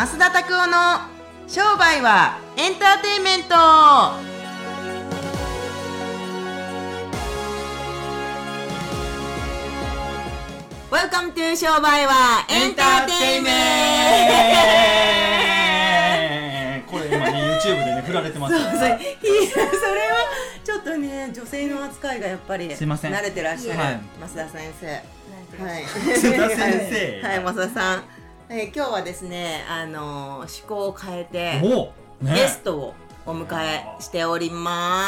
増田拓夫の商売はエンターテインメント。 Welcome to 商売はエンターテインメント。これ今ね YouTube でね振られてますそうからそう。い やそれはちょっとね女性の扱いがやっぱりすいません。慣れてらっしゃる、はい。増田先生。はい。増田先生。はい増田さん、えー今日はですねあのー趣向を変えておね。ゲストをお迎えしておりま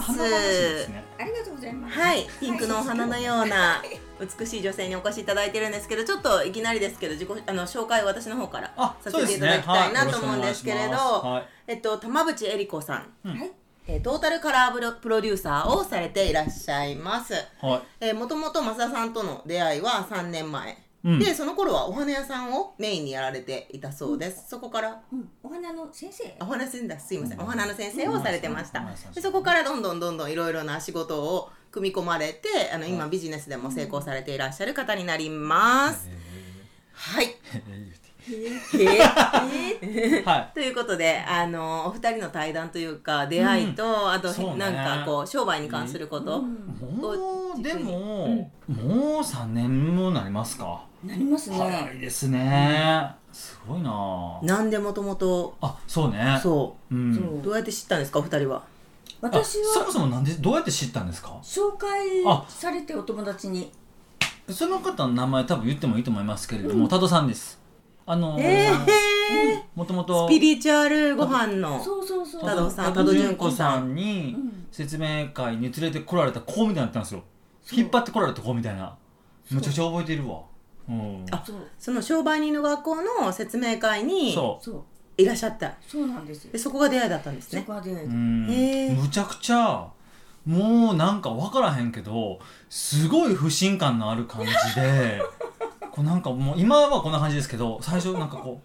す。ありがとうございます。はいピンクのお花のような美しい女性にお越しいただいてるんですけどちょっといきなりですけど自己あの紹介を私の方からあさせていただきたいなと思うんですけれど、はい。えっと玉渕恵理子さん、うん。はい。えートータルカラープロプロデューサーをされていらっしゃいます。はい。えー、もともと増田さんとの出会いは3年前、うん。でその頃はお花屋さんをメインにやられていたそうです、そこからうん、お花の先生？お花先生だすいません、うん。お花の先生をされてました、うん。うんでそこからどんどんどんどんいろいろな仕事を組み込まれてあの今ビジネスでも成功されていらっしゃる方になります、はい はということであのお二人の対談というか出会いと、あと、そうね。なんかこう商売に関すること、いもうでももう三年もなりますか。なります早ね。いですね。すごいな。なんでもともと。あそうね。そう。うん。どうやって知ったんですかお二人は？私あそもはそもなんでどうやって知ったんですか？紹介あ。されてお友達に。その方の名前多分言ってもいいと思いますけれども、多度さんですあのえもともとスピリチュアルご飯のそうそうそう。多純純子さん。んにうん説明会に連れてこられた子みたいになったんですよ。そう。引っ張ってこられた子みたいな。そうめちゃくちゃ覚えてるわ。うん。あそう。その商売人の学校の説明会にそう。そういらっしゃった。そうなんですよ。で。そこが出会いだったんですね。そこで。うん。へー。むちゃくちゃもうなんか分からへんけどすごい不信感のある感じでこうなんかもう今はこんな感じですけど最初なんかこ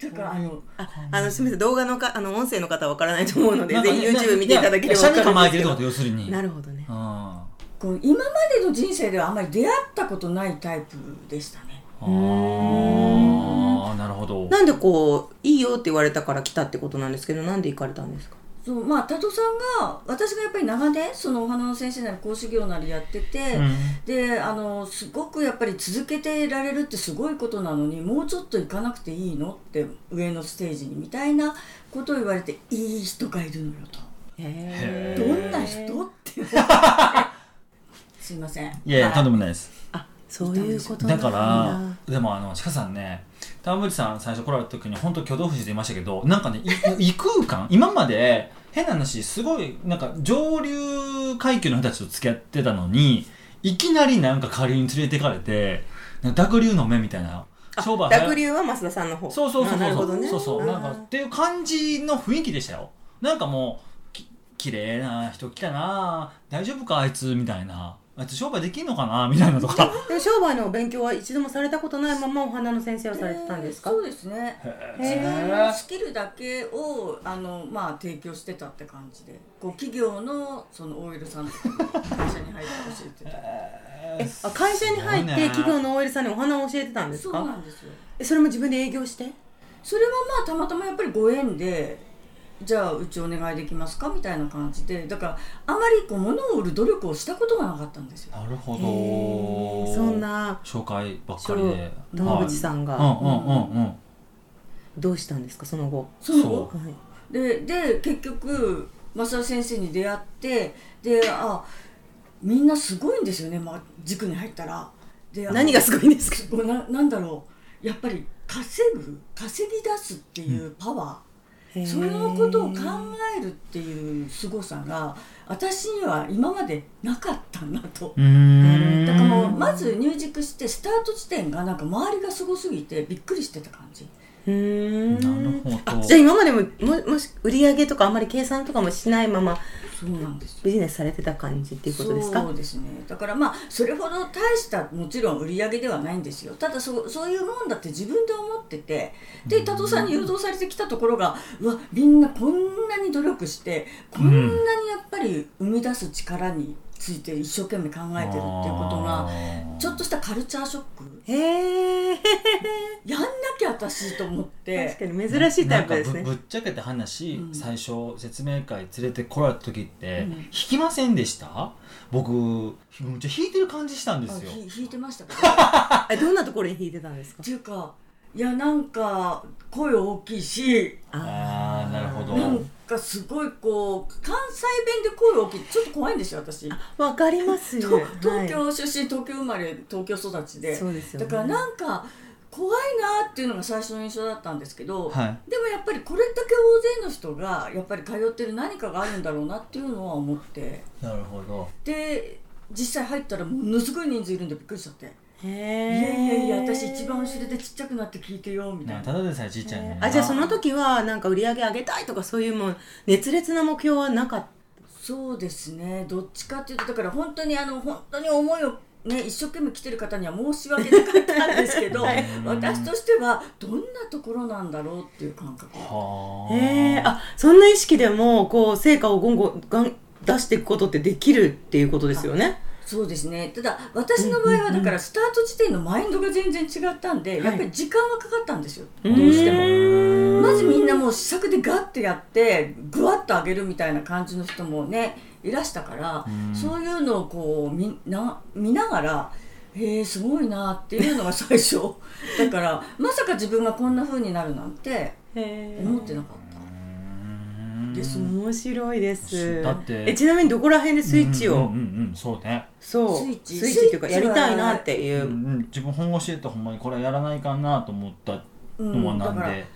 だからあのああのすみません動画のかあの音声の方はわからないと思うのうでなんかねぜひ YouTube 見ていただければわかるんですけど。てるってこと要するに。なるほどね。うん。あこう今までの人生ではあんまり出会ったことないタイプでしたね。あなるほど。なんでこういいよって言われたから来たってことなんですけどなんで行かれたんですか？そうまあ多度さんが私がやっぱり長年そのお花の先生なり講師業なりやってて、うん。であのすごくやっぱり続けてられるってすごいことなのにもうちょっと行かなくていいのって上のステージにみたいなことを言われていい人がいるのよと。へどーんな人って すいません。いやいやとんでもないです。あそういうことだ。だからでもあの鹿さんね玉渕さん最初来られた時に本当挙動不審でいましたけどなんかねい 異空間今まで変な話すごいなんか上流階級の人たちと付き合ってたのにいきなりなんか下流に連れてかれて濁流の目みたいな商売濁流は増田さんの方。あそうそうそうそう。ね。そうそうなんかっていう感じの雰囲気でしたよ。なんかもうき綺麗な人来たな大丈夫かあいつみたいなあいつ商売できんのかなみたいなとか。でも商売のお勉強は一度もされたことないままお花の先生をされてたんですか、そうですね。自分のスキルだけをあの、まあ、提供してたって感じで。こう企業のその OL さんとかに会社に入って教えてた。えあ会社に入って企業の OL さんにお花を教えてたんですそうかなんですよ。えそれも自分で営業して？それはまあたまたまやっぱりご縁でじゃあうちお願いできますかみたいな感じでだからあまりこう物を売る努力をしたことがなかったんですよ。なるほど。そんな紹介ばっかりで。玉渕さんが。はい。うんうんうんうん。どうしたんですかその後？そのそ後はい。でで結局増田先生に出会ってであみんなすごいんですよね、まあ、塾に入ったら。であ何がすごいんですか？ななんだろう。やっぱり稼ぐ？稼ぎ出すっていうパワー、そのことを考えるっていう凄さが私には今までなかったなと。だからもうまず入塾してスタート地点がなんか周りがすごすぎてびっくりしてた感じ。うー。んなるほど。あじゃあ今までもももし売り上げとかあんまり計算とかもしないままそうなんですよ。ビジネスされてた感じっていうことですか？そうですね。だからまあそれほど大したもちろん売り上げではないんですよ。ただそそういうもんだって自分で思っててで多藤さんに誘導されてきたところがうわみんなこんなに努力してこんなにやっぱり生み出す力について一生懸命考えてるっていうことがちょっとしたカルチャーショック。へえ やんなきゃ私と思って。確かに珍しいタイプですね。なんかぶぶっちゃけた話、うん。最初説明会連れてこられた時って、うん。弾きませんでした？僕むっちゃ弾いてる感じしたんですよ。弾いてましたけど。えどんなところに弾いてたんですか？っていうかいやなんか声大きいし。あーなるほど。なんかすごいこう関西弁で声大きいちょっと怖いんですよ私。わかりますよ。と東はい。京出身東京生まれ東京育ちで。そうですよ、ね、だからなんか怖いなっていうのが最初の印象だったんですけど、はい。でもやっぱりこれだけ大勢の人がやっぱり通ってる何かがあるんだろうなっていうのは思って。なるほど。で実際入ったらものすごい人数いるんでびっくりしちゃって。へ「いえやいやいや私一番後ろでちっちゃくなって聞いてよ」みたいな。ねただでさえちっちゃいね。あじゃあその時はなんか売り上げ上げたいとかそういうもう熱烈な目標はなかった？そうですね。どっちかっていうとだから本当にあの本当に思いをね一生懸命来てる方には申し訳なかったんですけど、はい。私としてはどんなところなんだろうっていう感覚。はえあそんな意識でもこう成果をゴンゴン出していくことってできるっていうことですよねそうですね。ただ私の場合はだからスタート時点のマインドが全然違ったんで、はい。やっぱり時間はかかったんですよ、どどうしても。もまずみんなもう試作でガッてやってぐわっと上げるみたいな感じの人もねいらしたから、うん。そういうのをこう見な見ながらへえすごいなっていうのが 最初。だからまさか自分がこんな風になるなんて思ってなかった。です面白いです。だって。えちなみにどこら辺でスイッチを、うんうんうんうんそうね。そう。スイッチ？スイッチっていうかやりたいなっていう。う、んうん自分本腰でとほんまにこれやらないかなと思ったのはなんで、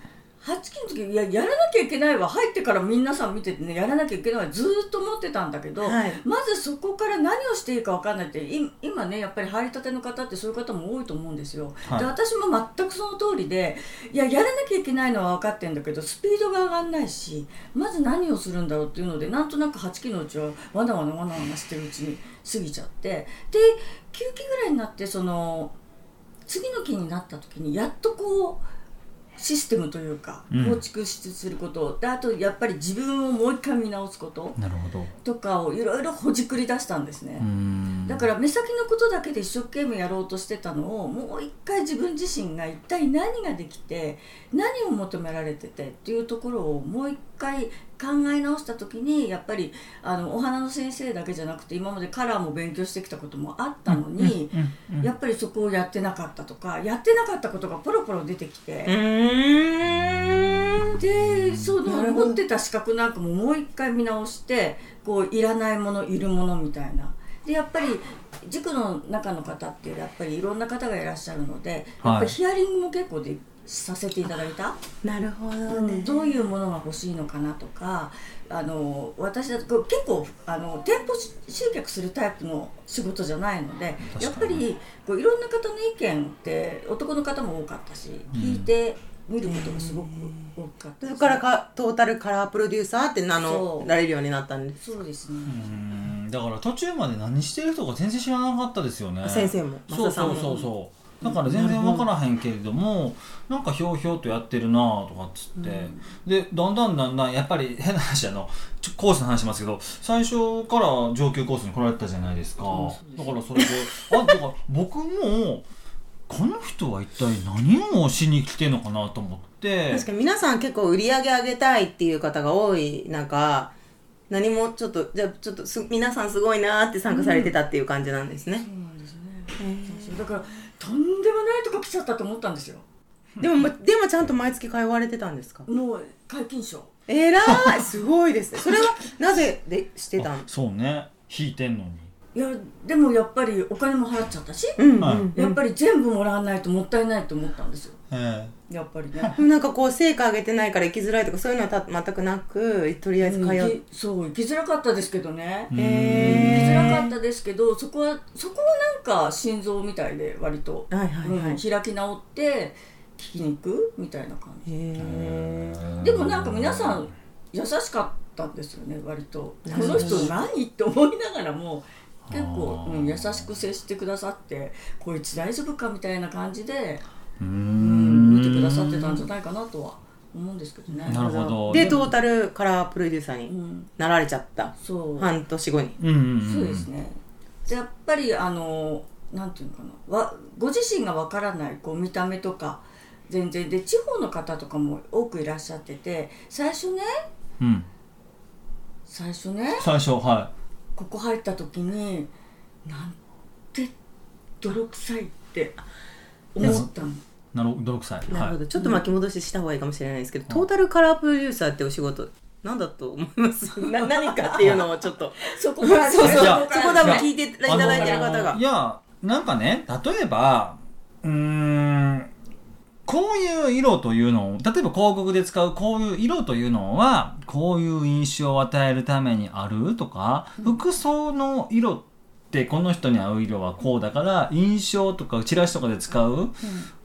8期の時いややらなきゃいけないわ。入ってから皆さん見ててねやらなきゃいけないわ。ずーっと思ってたんだけど、はい。まずそこから何をしていいか分かんないってい今ねやっぱり入りたての方ってそういう方も多いと思うんですよ、はい。で私も全くその通りでいややらなきゃいけないのは分かってんだけどスピードが上がんないしまず何をするんだろうっていうのでなんとなく8期のうちはわなわなわなわなしてるうちに過ぎちゃってで9期ぐらいになってその次の期になった時にやっとこうシステムというかうん。構築すること、であとやっぱり自分をもう一回見直すことなるほど。とかをいろいろほじくり出したんですね、うん。だから目先のことだけで一生懸命やろうとしてたのをもう一回自分自身が一体何ができて何を求められててっていうところをもう一回考え直した時にやっぱりあのお花の先生だけじゃなくて今までカラーも勉強してきたこともあったのに、うんうんやっぱりそこをやってなかったとかやってなかったことがポロポロ出てきて。でその持ってた資格なんかももう一回見直してこういらないものいるものみたいな。でやっぱり塾の中の方っていうやっぱりいろんな方がいらっしゃるので、はいやっぱりヒアリングも結構でさせていただいた、なるほどうねんどういうものが欲しいのかなとかあの私結構あの店舗集客するタイプの仕事じゃないのでやっぱりこういろんな方の意見って男の方も多かったし、うん。聞いてみることがすごく多かったですそこからかトータルカラープロデューサーって名乗られるようになったんです。そうですね、うん。だから途中まで何してる人か全然知らなかったですよね。先生も。そう増田さんも。そうそうそうだから全然分からへんけれどもなんかひょうひょうとやってるなとかっつって、でだんだんだんだんやっぱり変な話あのちょコースの話しますけど最初から上級コースに来られたじゃないですか。だからそれであだから僕もこの人は一体何をしに来てんのかなと思って。確かに皆さん結構売り上げ上げたいっていう方が多い中何もちょっとじゃあちょっとす皆さんすごいなーって参加されてたっていう感じなんですね、そうなんですね。そうそう。だからとんでもないとこ来ちゃったと思ったんですよ。でもでもちゃんと毎月通われてたんですか？もう皆勤賞。えらい！すごいですね。それはなぜでしてたあんそうね。引いてんのに。いやでもやっぱりお金も払っちゃったし、うんやっぱり全部もらわないともったいないと思ったんですよ。えやっぱりね。なんかこう成果上げてないから行きづらいとかそういうのはた全くなくとりあえず通う。そう行きづらかったですけどね。え行きづらかったですけどそこはそこはか心臓みたいで割と、はいはいはい、うん開き直って聞きに行くみたいな感じ。でもなんか皆さん優しかったんですよね割と。この人何？って思いながらも結構、うん、優しく接してくださってこいつ大丈夫かみたいな感じで、ううん、ん見てくださってたんじゃないかなとは思うんですけどね。なるほど。でトータルカラープロデューサーにうん。なられちゃった。そう。半年後に。うんうんうんそうですね。でやっぱりあのなんていうのかなわご自身がわからないこう見た目とか全然。で地方の方とかも多くいらっしゃってて最初ねうん。最初ね最初はここ入った時になんて泥臭いって思ったの。いなる泥臭い。はい。なるほど。ちょっと巻き戻しした方がいいかもしれないですけど、トータルカラープロデューサーってお仕事なんだと思います？な何かっていうのをちょっと。そこからそうそう。そこ多分聞いていただいてる方がいやなんかね例えばうーんこういう色というのを例えば広告で使うこういう色というのはこういう印象を与えるためにあるとか、服装の色ってこの人に合う色はこうだから印象とかチラシとかで使う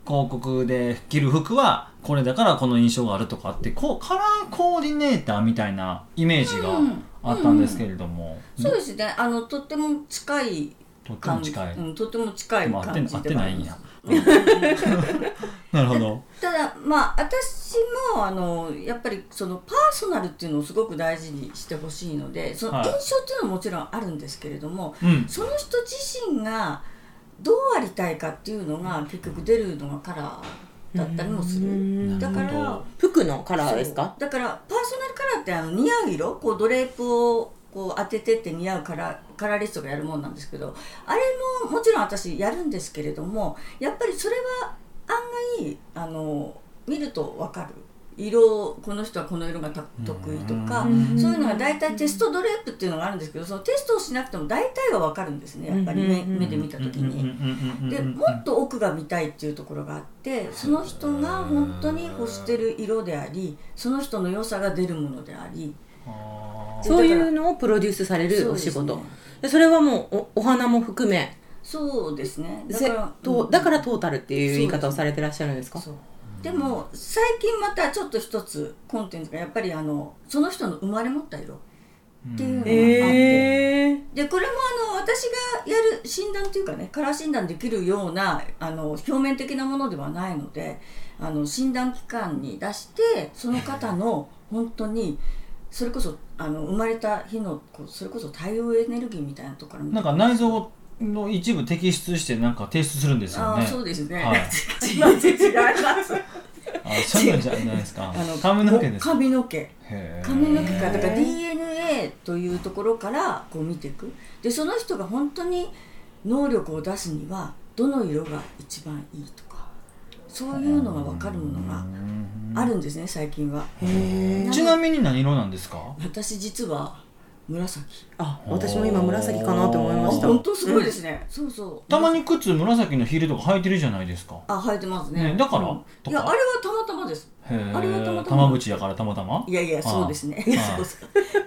広告で着る服はこれだからこの印象があるとかってこうカラーコーディネーターみたいなイメージがあったんですけれども、そうですね。あのとっても近いとっても感じ近い。うん、とっても近いでも合って感じ合ってないんやではあります。なるほど。ただまあ私もあのやっぱりそのパーソナルっていうのをすごく大事にしてほしいのでそのはい印象っていうのはもちろんあるんですけれども、うん。その人自身がどうありたいかっていうのが結局出るのがカラーだったりもする。だから服のカラーですか？だからパーソナルカラーってあの似合う色こうドレープをこう当ててって似合うカラーカラーリストがやるもんなんですけどあれももちろん私やるんですけれどもやっぱりそれは案外あの見ると分かる。色この人はこの色がた得意とかうん。そういうのが大体テストドレープっていうのがあるんですけどそのテストをしなくても大体は分かるんですねやっぱり目うん。目で見た時に。でもっと奥が見たいっていうところがあってその人が本当に欲してる色でありその人の良さが出るものでありそういうのをプロデュースされるお仕事。そそれはもうおお花も含め。そうですね。だせからとだからトータルっていう言い方をされてらっしゃるんですか？でも最近またちょっと一つコンテンツがやっぱりあのその人の生まれ持った色。っていうのがあって、へえでこれもあの私がやる診断っていうかねカラー診断できるようなあの表面的なものではないのであの診断機関に出してその方の本当にそれこそあの生まれた日のこうそれこそ太陽エネルギーみたいなところなんか内臓の一部摘出してなんか提出するんですよああね。そうですね、はい。違います。あそういうのじゃないですか。あの。髪の毛ですか？髪の毛。髪の毛か。らだから DNA というところからこう見ていく。でその人が本当に能力を出すにはどの色が一番いいとかそういうのが分かるものがあるんですね最近は。ちなみに何色なんですか？私実は紫。あ私も今紫かなと思いあました。本当すごいですね、そうそう。たまに靴紫のヒールとか履いてるじゃないですか。あ履いてますね。ねだから？うん。いやあれはたまたまです。あれはたまたま。玉縁やからたまたま？い。やいやそうですね。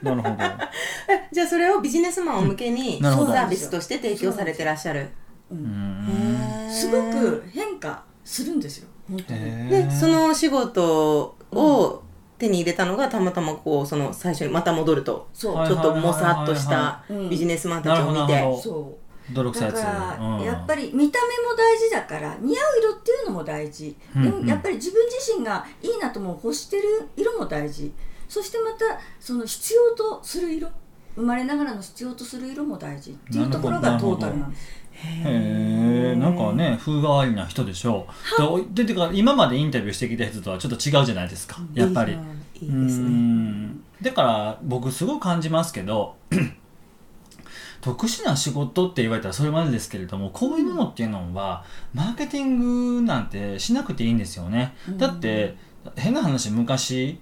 なるほど。えじゃあそれをビジネスマンを向けにサービスとして提供されてらっしゃる。ううんん。すごく変化するんですよ本当に。へでーそのお仕事を手に入れたのがたまたまこうその最初にまた戻るとちょっともさっとしたビジネスマンたちを見て。そう。泥臭いやつ。だかやっぱり見た目も大事だから似合う色っていうのも大事、うん。でもやっぱり自分自身がいいなとも欲してる色も大事。そしてまたその必要とする色生まれながらの必要とする色も大事。っていうところがトータルなんです。へえなんかね風変わりな人でしょう。ででてか今までインタビューしてきた人とはちょっと違うじゃないですか。やっぱり。いいですうねん。だから僕すごい感じますけど 特殊な仕事って言われたらそれまでですけれどもこういうものっていうのはマーケティングなんてしなくていいんですよね、うん。だって変な話昔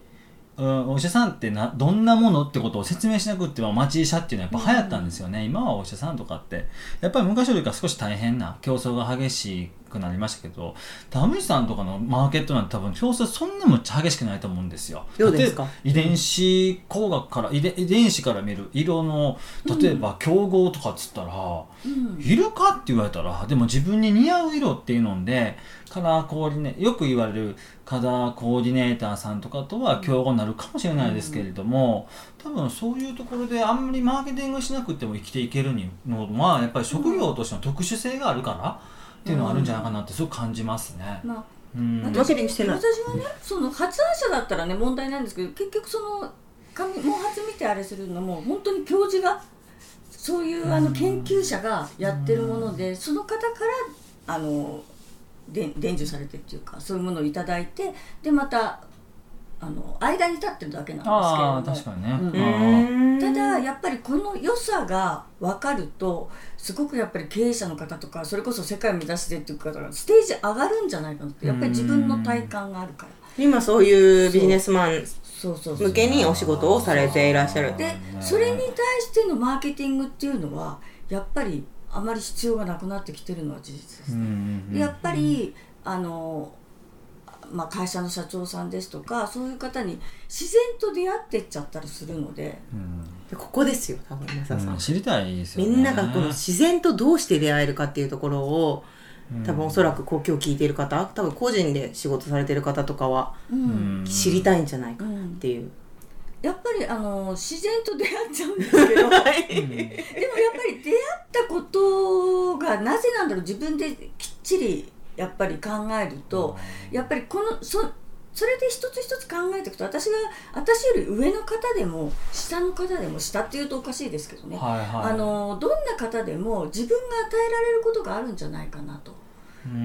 うん、お医者さんってなどんなものってことを説明しなくっては町医者っていうのはやっぱ流行ったんですよね、今はお医者さんとかって。やっぱり昔よりか少し大変な競争が激しくなりましたけど田淵さんとかのマーケットなんて多分競争そんなむっちゃ激しくないと思うんですよ。どうですか。遺伝子工学から遺伝遺伝子から見る色の例えば競合とかっつったら、うん。いるかって言われたらでも自分に似合う色っていうのでカラーコーディネよく言われるカラーコーディネーターさんとかとは競合になるかもしれないですけれども、多分そういうところであんまりマーケティングしなくても生きていけるのはやっぱり職業としての特殊性があるからっていうのはあるんじゃないかなってすごく感じますね。まあ、うん。マーケティングしてない私はねその発案者だったらね問題ないんですけど結局その紙毛髪見てあれするのも本当に教授がそういうあの研究者がやってるものでその方からあので伝授されてっていうかそういうものをいただいてでまたあの間に立ってるだけなんですけれども。確かにね、うん。ただやっぱりこの良さが分かるとすごくやっぱり経営者の方とかそれこそ世界を目指してっていう方がステージ上がるんじゃないかなってやっぱり自分の体感があるから。今そういうビジネスマンそうそうそう。向けにお仕事をされていらっしゃるでそれに対してのマーケティングっていうのはやっぱりあまり必要がなくなってきてるのは事実です、うんでやっぱりあの、まあ、会社の社長さんですとかそういう方に自然と出会ってっちゃったりするのでうん。でここですよ多分増田さん、うん知りたいですよね。みんながこの自然とどうして出会えるかっていうところを多分おそらく今日聞いている方多分個人で仕事されてる方とかはうん。うん。知りたいんじゃないかなっうんていう、やっぱりあの自然と出会っちゃうんですけど。でもやっぱり出会ったことがなぜなんだろう自分できっちりやっぱり考えるとやっぱりこのそそれで一つ一つ考えていくと私が私より上の方でも下の方でも下っていうとおかしいですけどね、はいはい。あのどんな方でも自分が与えられることがあるんじゃないかなと。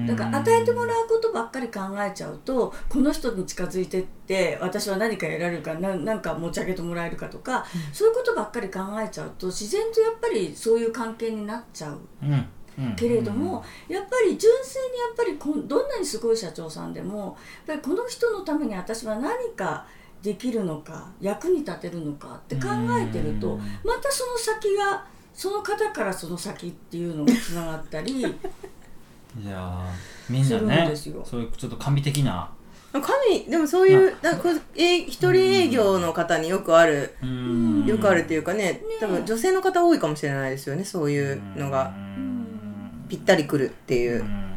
だから与えてもらうことばっかり考えちゃうとこの人に近づいてって私は何か得られるかななんか持ち上げてもらえるかとか、そういうことばっかり考えちゃうと自然とやっぱりそういう関係になっちゃう。うん。うん。けれども、やっぱり純粋にやっぱりこんどんなにすごい社長さんでもやっぱりこの人のために私は何かできるのか役に立てるのかって考えてるとうんまたその先がその方からその先っていうのがつながったり。いやーみんなねですよ。そういうちょっと神的な。神でもそういうなんかえ一人営業の方によくある、うん。よくあるっていうかね多分女性の方多いかもしれないですよねそういうのが。うん。ぴったりくるっていう。う、ん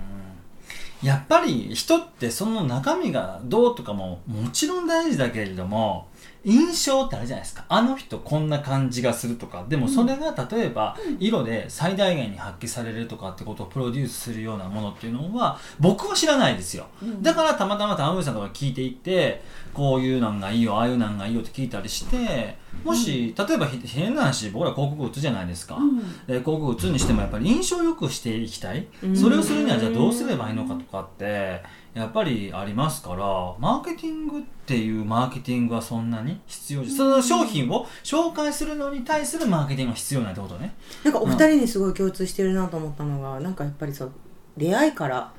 やっぱり人ってその中身がどうとかももちろん大事だけれども印象ってあるじゃないですか。あの人こんな感じがするとか。でもそれが例えば色で最大限に発揮されるとかってことをプロデュースするようなものっていうのは僕は知らないですよ。うん。だからたまたま玉森さんとか聞いていってこういうなんがいいよああいうなんがいいよって聞いたりしてもし例えばひ変な話僕ら広告打つじゃないですか、うん。で広告打つにしてもやっぱり印象よくしていきたい、うん。それをするにはじゃあどうすればいいのかとかってやっぱりありますから。マーケティングっていうマーケティングはそんなに必要じゃその商品を紹介するのに対するマーケティングが必要ないってことね。なんかお二人にすごい共通してるなと思ったのが、なんかやっぱりそう出会いから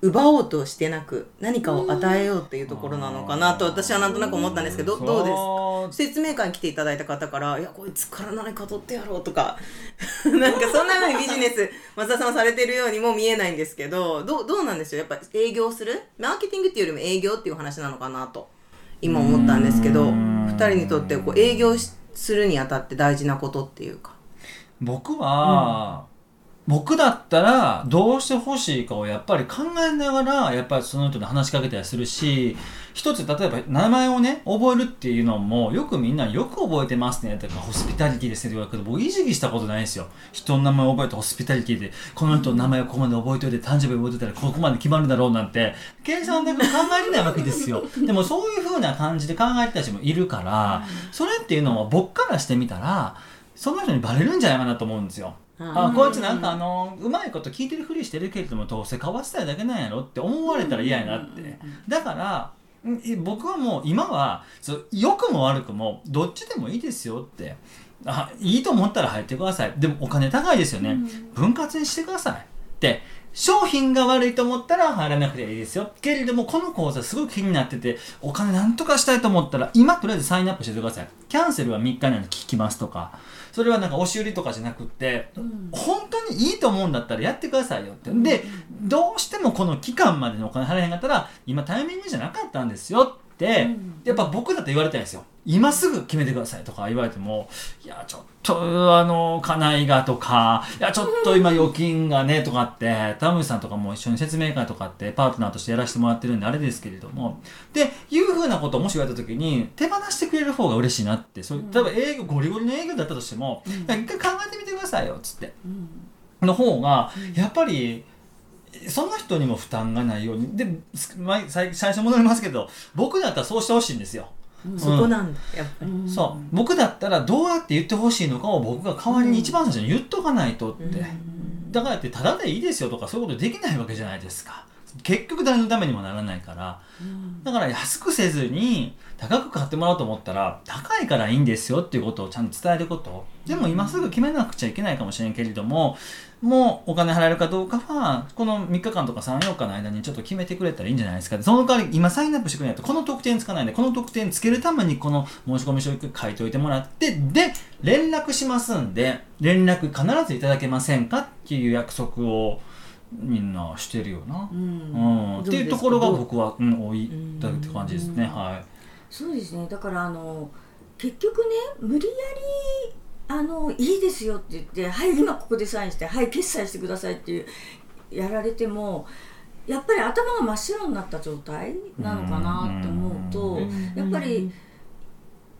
奪おうとしてなく何かを与えようっていうところなのかなと私はなんとなく思ったんですけどどどうです？す説明会に来ていただいた方から「いやこいつから何か取ってやろう」とか。なんかそんな風にビジネス 増田さんはされてるようにも見えないんですけどどうどうなんでしょう？やっぱ営業する？マーケティングっていうよりも営業っていう話なのかなと今思ったんですけどうん。2人にとってこう営業しするにあたって大事なことっていうか。僕は、僕だったらどうしてほしいかをやっぱり考えながらやっぱりその人に話しかけたりするし一つ例えば名前をね覚えるっていうのもよくみんなよく覚えてますねとかホスピタリティですねって言われるけど僕意識したことないんですよ。人の名前を覚えてホスピタリティでこの人の名前をここまで覚えておいて誕生日覚えてたらここまで決まるだろうなんて計算で考えれないわけですよ。でもそういう風な感じで考えてた人もいるからそれっていうのは僕からしてみたらその人にバレるんじゃないかなと思うんですよ。あこいつなんかあのうまいこと聞いてるふりしてるけれどもどうせかわせたいだけなんやろって思われたら嫌やなって。だから僕はもう今はそう良くも悪くもどっちでもいいですよって。あいいと思ったら入ってください。でもお金高いですよね、分割にしてください。って商品が悪いと思ったら入らなくていいですよ。けれどもこの講座すごく気になっててお金なんとかしたいと思ったら今とりあえずサインアップしててください。キャンセルは3日以内に聞きますとか。それはなんか押し売りとかじゃなくって、ん。本当にいいと思うんだったらやってくださいよって。でどうしてもこの期間までのお金払えへんかったら今タイミングじゃなかったんですよやっぱ僕だって言われたいんですよ。今すぐ決めてくださいとか言われてもいやちょっとあの家内がとかいやちょっと今預金がねとかって田口さんとかも一緒に説明会とかってパートナーとしてやらせてもらってるんであれですけれども。でいうふうなことをもし言われた時に手放してくれる方が嬉しいなって。そう例えば営業ゴリゴリの営業だったとしても、一回考えてみてくださいよっつって。うん。の方がやっぱりその人にも負担がないように。で最最初戻りますけど僕だったらそうしてほしいんですよ。そこなんだやっぱり、うん。そう。僕だったらどうやって言ってほしいのかを僕が代わりに一番最初に言っとかないとって、うん。だからってただでいいですよとかそういうことできないわけじゃないですか結局誰のためにもならないからうん。だから安くせずに高く買ってもらおうと思ったら高いからいいんですよっていうことをちゃんと伝えること。でも今すぐ決めなくちゃいけないかもしれんけれどももうお金払えるかどうかはこの3日間とか3、4日の間にちょっと決めてくれたらいいんじゃないですか。その代わり今サインアップしてくれないとこの特典つかないんでこの特典つけるためにこの申し込み書書いておいてもらってで連絡しますんで連絡必ずいただけませんかっていう約束をみんなしてるよな。うん、っていうところが僕は、うん、多いだって感じですね。うん。はい。そうですね。だからあの結局ね無理やりあのいいですよって言ってはい今ここでサインしてはい決済してくださいっていうやられてもやっぱり頭が真っ白になった状態なのかなって思うとうん。やっぱり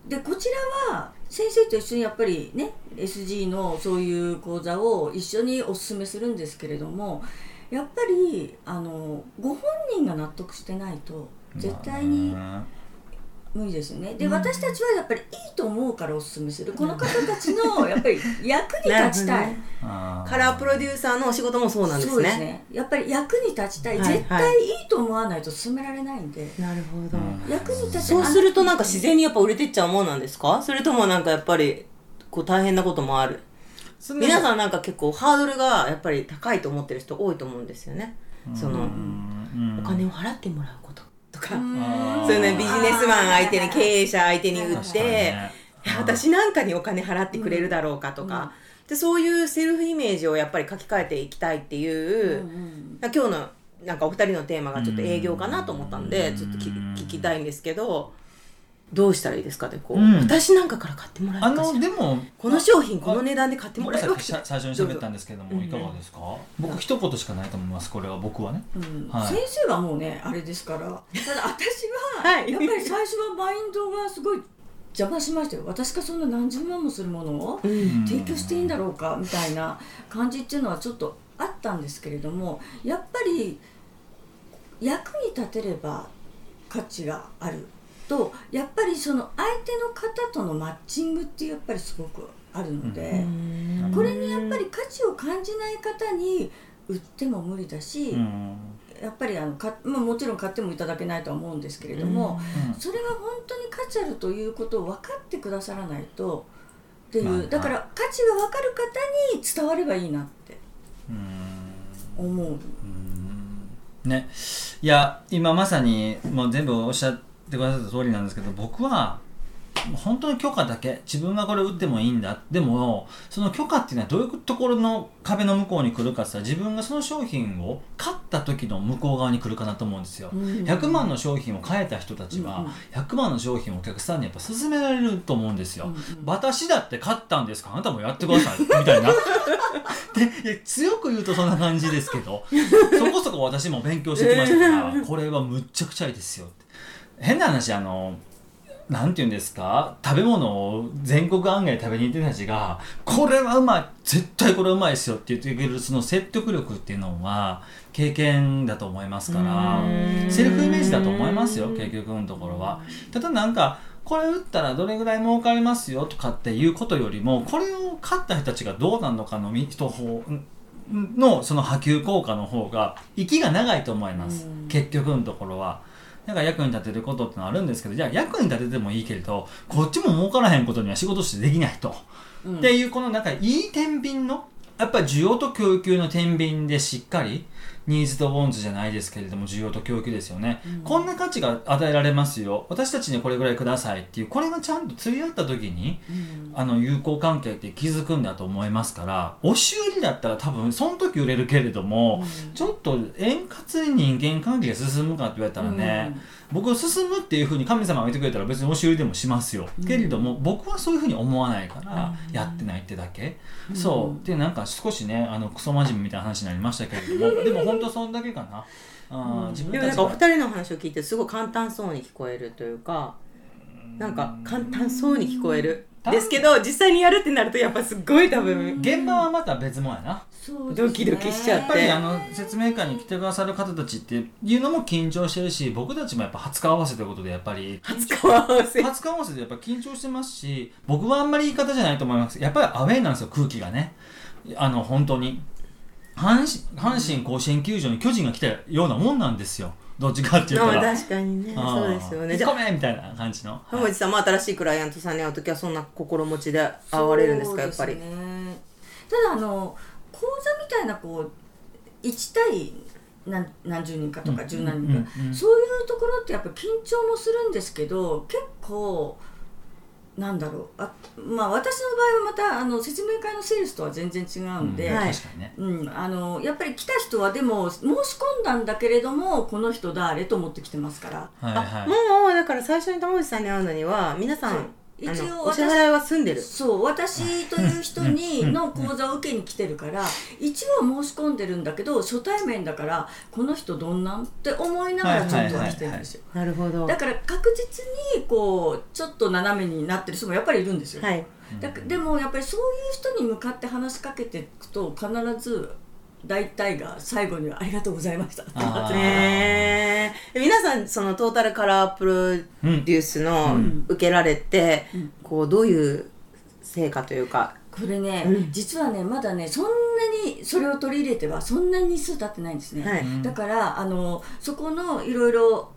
でこちらは先生と一緒にやっぱりね SG のそういう講座を一緒におすすめするんですけれどもやっぱりあのご本人が納得してないと絶対にま無理ですよね。で、うん。私たちはやっぱりいいと思うからお勧めする。この方たちの やっぱり役に立ちたい、あカラープロデューサーのお仕事もそうなんですそうですね。ねやっぱり役に立ちたい、はい絶対いいと思わないと進められないんで、なるほど、うん。役に立ちそうするとなんか自然にやっぱ売れてっちゃうもんなんですか？それともなんかやっぱりこう大変なこともある。皆ん。さんなんか結構ハードルがやっぱり高いと思ってる人多いと思うんですよね。そのお金を払ってもらうこととか。うん。そういうねビジネスマン相手に経営者相手に売って、ね。私なんかにお金払ってくれるだろうかとか、でそういうセルフイメージをやっぱり書き換えていきたいっていう、うんうん今日のなんかお二人のテーマがちょっと営業かなと思ったんでうんちょっとき聞きたいんですけどどうしたらいいですかねこう、うん。私なんかから買ってもらえあるかしら。のでもこの商品この値段で買ってもらえるわけ最初に喋ったんですけどもいかがですか？僕一言しかないと思いますこれは。僕はね。うん。はい。先生はもうねあれですから。ただ私は はい。やっぱり最初はマインドがすごい邪魔しましたよ。私がそんな何十万もするものをうん。提供していいんだろうかみたいな感じっていうのはちょっとあったんですけれどもやっぱり役に立てれば価値があるとやっぱりその相手の方とのマッチングってやっぱりすごくあるので、うん。これにやっぱり価値を感じない方に売っても無理だし、うん。やっぱりあのか、まあ、もちろん買ってもいただけないとは思うんですけれども、それが本当に価値あるということを分かってくださらないとっていう、まあだから価値が分かる方に伝わればいいなってうん。思う。うん。ね。いや今まさにもう全部おっしゃってくださった通りなんですけど僕は本当に許可だけ自分がこれ売ってもいいんだ。でもその許可っていうのはどういうところの壁の向こうに来るかって自分がその商品を買った時の向こう側に来るかなと思うんですよ、うん。100万の商品を買えた人たちはうんうん。100万の商品をお客さんにやっぱ勧められると思うんですよ、うんうん。私だって買ったんですか？らあなたもやってください。みたいな。で強く言うとそんな感じですけどそこそこ私も勉強してきましたから これはむっちゃくちゃいいですよって変な話あのなんて言うんですか？食べ物を全国案外食べに行ってたちがこれはうまい絶対これうまいですよって言ってくれるその説得力っていうのは経験だと思いますからうんセルフイメージだと思いますよ結局のところは。ただなんかこれ売ったらどれぐらい儲かりますよとかっていうことよりもこれを買った人たちがどうなるのかの人方のその波及効果の方が息が長いと思いますうん結局のところは。だから役に立てることってのはあるんですけどじゃあ役に立ててもいいけれどこっちも儲からへんことには仕事してできないと。うんっていうこのなんかいい天秤のやっぱり需要と供給の天秤でしっかりニーズとウォンズじゃないですけれども需要と供給ですよね、うん。こんな価値が与えられますよ。私たちにこれぐらいくださいっていう。これがちゃんと釣り合った時にうん。あの友好関係って気づくんだと思いますから押し売りだったら多分その時売れるけれども、ちょっと円滑に人間関係が進むかって言われたらね、僕進むっていうふうに神様が言ってくれたら別に押し売りでもしますよ、うん。けれども僕はそういうふうに思わないからうん。やってないってだけ、うん。そう。でなんか少しねあのクソ真面目みたいな話になりましたけれども でも本当そんだけかな。うん。自分でもなんかお二人の話を聞いてすごい簡単そうに聞こえるというかなんか簡単そうに聞こえる。ですけど実際にやるってなるとやっぱすっごい多分。現場はまた別もんやな。そうですね。ドキドキしちゃっやってぱりあの説明会に来てくださる方たちっていうのも緊張してるし僕たちもやっぱ初顔合わせということでやっぱり。初顔合わせ。初顔合わせでやっぱ緊張してますし僕はあんまり言い方じゃないと思います。やっぱりアウェーなんですよ空気がね。あの本当に阪神阪神甲子園球場に巨人が来たようなもんなんですよ。どっちかって言ったらまあ確かにね。そうですよね。じゃめんみたいな感じの。浜地さんも新しいクライアントさんに会う時はそんな心持ちで会われるんですかやっぱりそうですね。ただあの講座みたいなこう1対何何十人かとか十何人か、そういうところってやっぱ緊張もするんですけど結構なんだろう。あまあ私の場合はまたあの説明会のセールスとは全然違うんで、うんはい確かにね。うん、あのやっぱり来た人はでも申し込んだんだけれどもこの人誰と思ってきてますから。はいはい。もうだから最初に玉内さんに会うのには皆さん一応のお支払いは済んでる。そう私という人にうん。の講座を受けに来てるから一応申し込んでるんだけど初対面だからこの人どんなんって思いながらちょっとは来てるんですよ。なるほど。だから確実にこうちょっと斜めになってる人もやっぱりいるんですよ、はい。だでもやっぱりそういう人に向かって話しかけていくと必ず大体が最後には「ありがとうございました」って言って。あー。ねえ皆さんそのトータルカラープロデュースのうん。受けられて、うん。こうどういう成果というか？これね、うん。実はねまだねそんなにそれを取り入れてはそんなに日数経ってないんですね、はい。うん。だからあのそこのいろいろ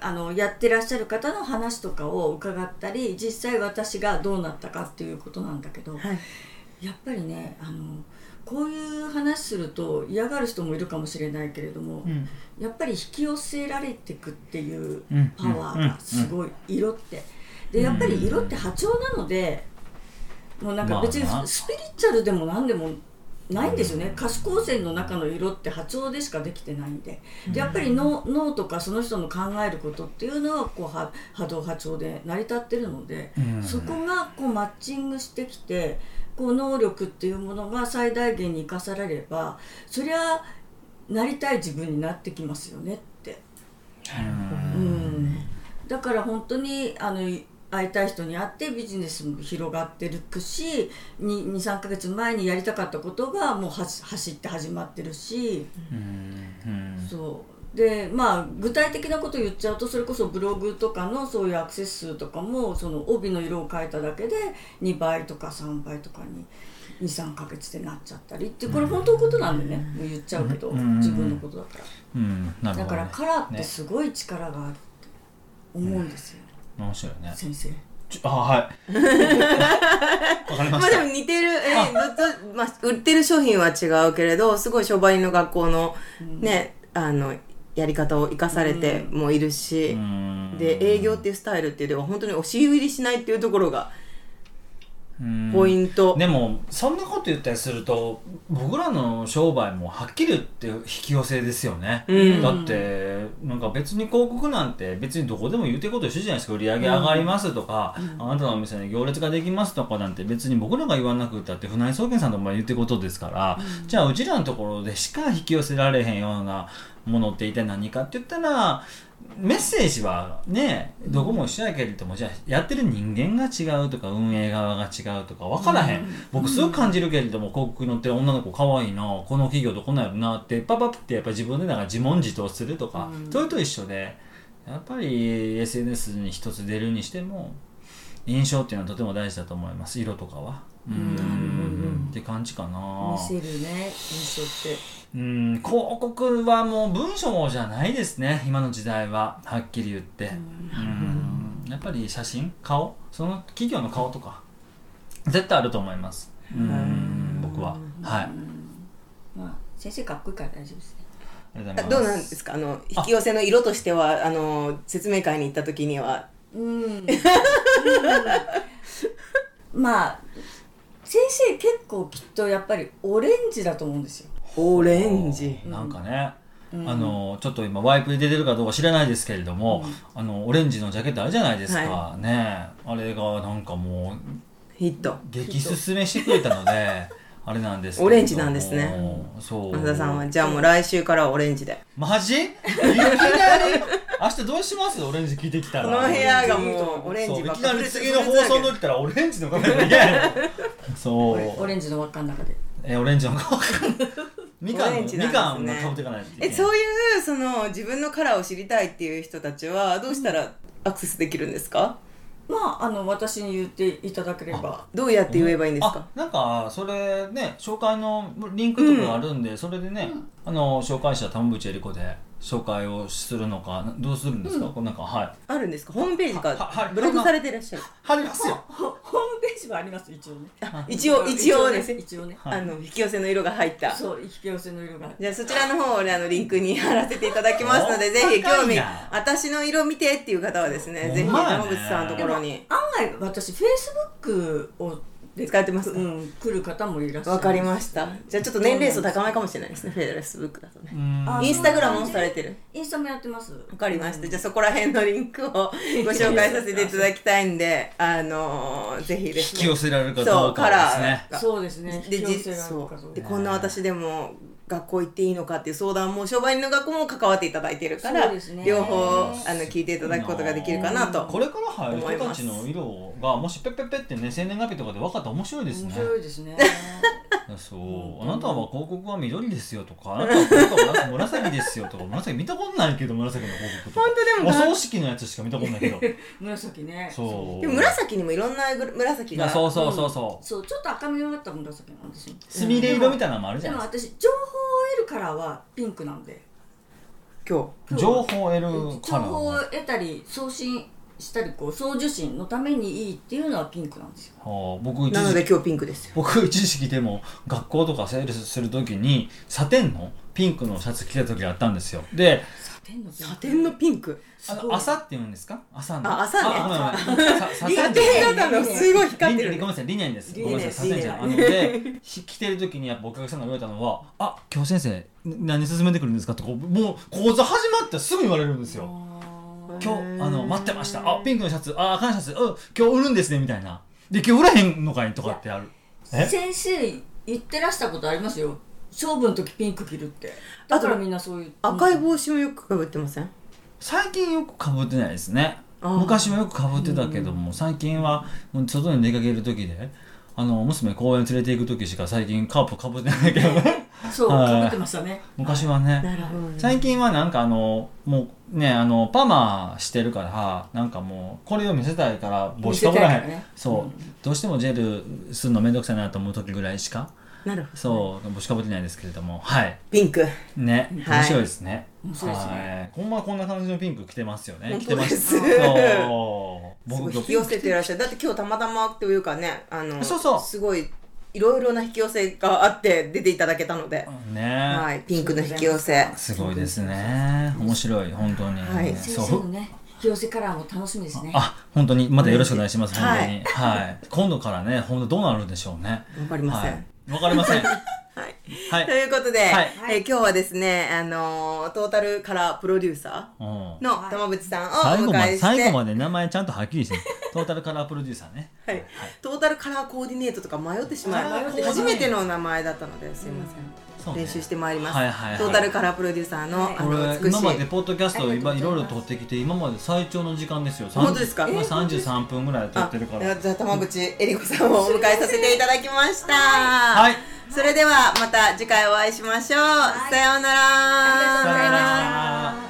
あのやってらっしゃる方の話とかを伺ったり実際私がどうなったかっていうことなんだけど、はい。やっぱりねあのこういう話すると嫌がる人もいるかもしれないけれども、うん。やっぱり引き寄せられていくっていううん。パワーがすごい、色って。でやっぱり色って波長なのでもうなんか別にスピリチュアルでも何でもないんですよね。可視光線の中の色って波長でしかできてないんで。でやっぱり脳脳とかその人の考えることっていうのはこう波波動波長で成り立ってるので、うん。そこがこうマッチングしてきてこう能力っていうものが最大限に生かされればそりゃなりたい自分になってきますよねって。うん、だから本当にあの会いたい人に会ってビジネスも広がってるし23か月前にやりたかったことがもうは走って始まってるし、うん。うん。そうでまあ具体的なこと言っちゃうとそれこそブログとかのそういうアクセス数とかもその帯の色を変えただけで2倍とか3倍とかに23か月でなっちゃったりってこれ本当のことなんでね。もう言っちゃうけどうん。自分のことだから。うん。ね。だからカラーってねすごい力があるって思うんですよ、面白いね。先生。あはい。わかりました。まあでも似てる。えどどまあ、売ってる商品は違うけれどすごい商売の学校のね、あのやり方を生かされてもいるし、うん。で営業っていうスタイルっていうのは本当に押し売りしないっていうところがうんポイント、でもそんなこと言ったりすると僕らの商売もはっきり言って引き寄せですよね、うん。だってなんか別に広告なんて別にどこでも言ってること一緒じゃないですか。売り上げ上がりますとか、あなたのお店に行列ができますとかなんて別に僕らが言わなくったって船井総研さんとも言ってることですから、じゃあうちらのところでしか引き寄せられへんようなものって一体何かって言ったらメッセージはねどこも一緒やけれどもじゃあやってる人間が違うとか運営側が違うとか分からへん、僕すごく感じるけれども広告に載ってる女の子可愛いなこの企業どこなんやろなってパパってやっぱ自分でなんか自問自答するとか、それと一緒でやっぱり SNS に一つ出るにしても印象っていうのはとても大事だと思います。色とかは。うん。って感じかな。見せるね印象って。うん広告はもう文章じゃないですね今の時代ははっきり言って。うん。やっぱり写真顔？その企業の顔とか絶対あると思います。うん。僕は。はい。あまあ先生かっこいいから大丈夫ですね。りがとうございます。どうなんですか？あの引き寄せの色としてはあの説明会に行った時には。うん、うん。まあ先生結構きっとやっぱりオレンジだと思うんですよ。オレンジ。なんかね、うん。あのちょっと今ワイプで出てるかどうか知らないですけれども、あのオレンジのジャケットあるじゃないですか、はね。あれがなんかもうヒット。激進めしてくれたのであれなんですオレンジなんですね。そう。増田さんはじゃあもう来週からはオレンジで。マジ？いきなり？明日どうします？オレンジ聞いてきたら。この部屋がもうオレンジ。ばっかそういきなり次の放送の時からオレンジのカメラでそう。オレンジの輪っかの中で。えオレンジの顔みかみかんのかぶっていかないえそういうその自分のカラーを知りたいっていう人たちはどうしたらアクセスできるんですか、まああの私に言っていただければ。どうやって言えばいいんですか？あなんかそれね紹介のリンクとかがあるんで、それでね、あの紹介者玉渕恵理子で紹介をするのかなどうするんですか、これなんかはい。あるんですか？ホームページかブログされていらっしゃる。貼りますよ。ホホームページはあります一応ね。一応一応ですね。一応ね。はい。あの引き寄せの色が入った。そう引き寄せの色が。じゃあそちらの方をねあのリンクに貼らせていただきますのでおぜひ興味私の色見てっていう方はですねぜひ山口さんのところに。案外私フェイスブックをで使ってます。かうん。来る方もいらっしゃるわかりました。じゃあちょっと年齢層高めかもしれないですね。フェイスブックだとね。インスタグラムもされてる。インスタもやってます。わわかりました。じゃあそこら辺のリンクを ご紹介させていただきたいんで、あのーぜひですね。引き寄せられるかそう、どうかカラですね。ー。そうですね。で、引き寄じせがあるそう。でこんな私でも学校行っていいのかっていう相談も商売人の学校も関わっていただいてるから、ね。両方あの聞いていただくことができるかなと。これから入る人たちの色がもしペッペッペってね生年月日とかで分かったら面白いです面ね白いですね そう。あなたは広告は緑ですよとかあなたは広告は紫ですよとか 紫見たことないけど紫の広告とか。本当でもお葬式のやつしか見たことないけど。紫ね。そう。でも紫にもいろんなぐ紫が。そうそうそうそう。そうちょっと赤みがかった紫なんですよすみれ色みたいなのもあるじゃないです私情報を得るカラーはピンクなんで。今か情報を得る情カラー報をは得たり送信したりこう送受信のためにいいっていうのはピンクなんですよあ僕日。一なので今日ピンクですよ。僕一時期でも学校とかセールスするときにサテンのピンクのシャツ着た時があったんですよでサテンのピンク？サテンのピンク。あすごいの朝って言うんですか？朝のあ朝ねごめんごめん ささリさネン型のすごい光ってるリネンごめんなさい理念ですごめんなさいサテンじゃんあのでひ着てる時にやっぱお客さんが言われたのは「あ今日先生何進めてくるんですか?」とかもう講座始まってすぐ言われるんですよあ今日あの待ってました。あピンクのシャツ。あ赤のシャツ。うん。今日売るんですねみたいな。で今日売らへんのかいとかってある。先生言ってらしたことありますよ。勝負の時ピンク着るって。だからみんなそういう。赤い帽子もよくかぶってません？最近よくかぶってないですね。昔はよくかぶってたけども最近は外に出かける時であの娘公園連れて行く時しか最近カープかぶってないけどね。そうはい。かぶってましたね。昔はね。なるほど。ね。最近はなんかあのもうねあのパーマしてるからなんかもうこれを見せたいから帽子かぶらへん、見せたいからね。そう、うん。どうしてもジェルするのめんどくさいなと思う時ぐらいしかなるほど。そう帽子かぶってないですけれども。はい。ピンク。ね。はい。面白いですね、面白いですね。はい。ほんまこんな感じのピンク着てますよね。本着てます。す。そう。す僕引き寄せていらっしゃる。だって今日たまたまというかね、あの、そうそうすごいいろいろな引き寄せがあって出ていただけたので、ね、はい、ピンクの引き寄せ。すごいですね。面白い本当に、はい。先そうね引き寄せカラーも楽しみですね。あ本当にまたよろしくお願いします、はい。本当に。はい。今度からね本当どうなるんでしょうね。わかりません。はいわかりません。はい。はい。ということで、はい。えー今日はですね、あのートータルカラープロデューサうん。ーの玉渕さんを最後までお迎えして、最後まで名前ちゃんとはっきりしてトータルカラープロデューサーね。はい、トータルカラーコーディネートとか迷ってしまい初めての名前だったのですいません、練習してまいります、はいはいはい。トータルカラープロデューサーの,、はい。あの美しい。今までポッドキャストをいろいろ撮ってきて今まで最長の時間ですよ。本当ですか？今え33分ぐらい撮ってるから。あじゃあ珠渕江理子さんをお迎えさせていただきました。はい。それではまた次回お会いしましょう、さようなら。ありがとうございましたさようなら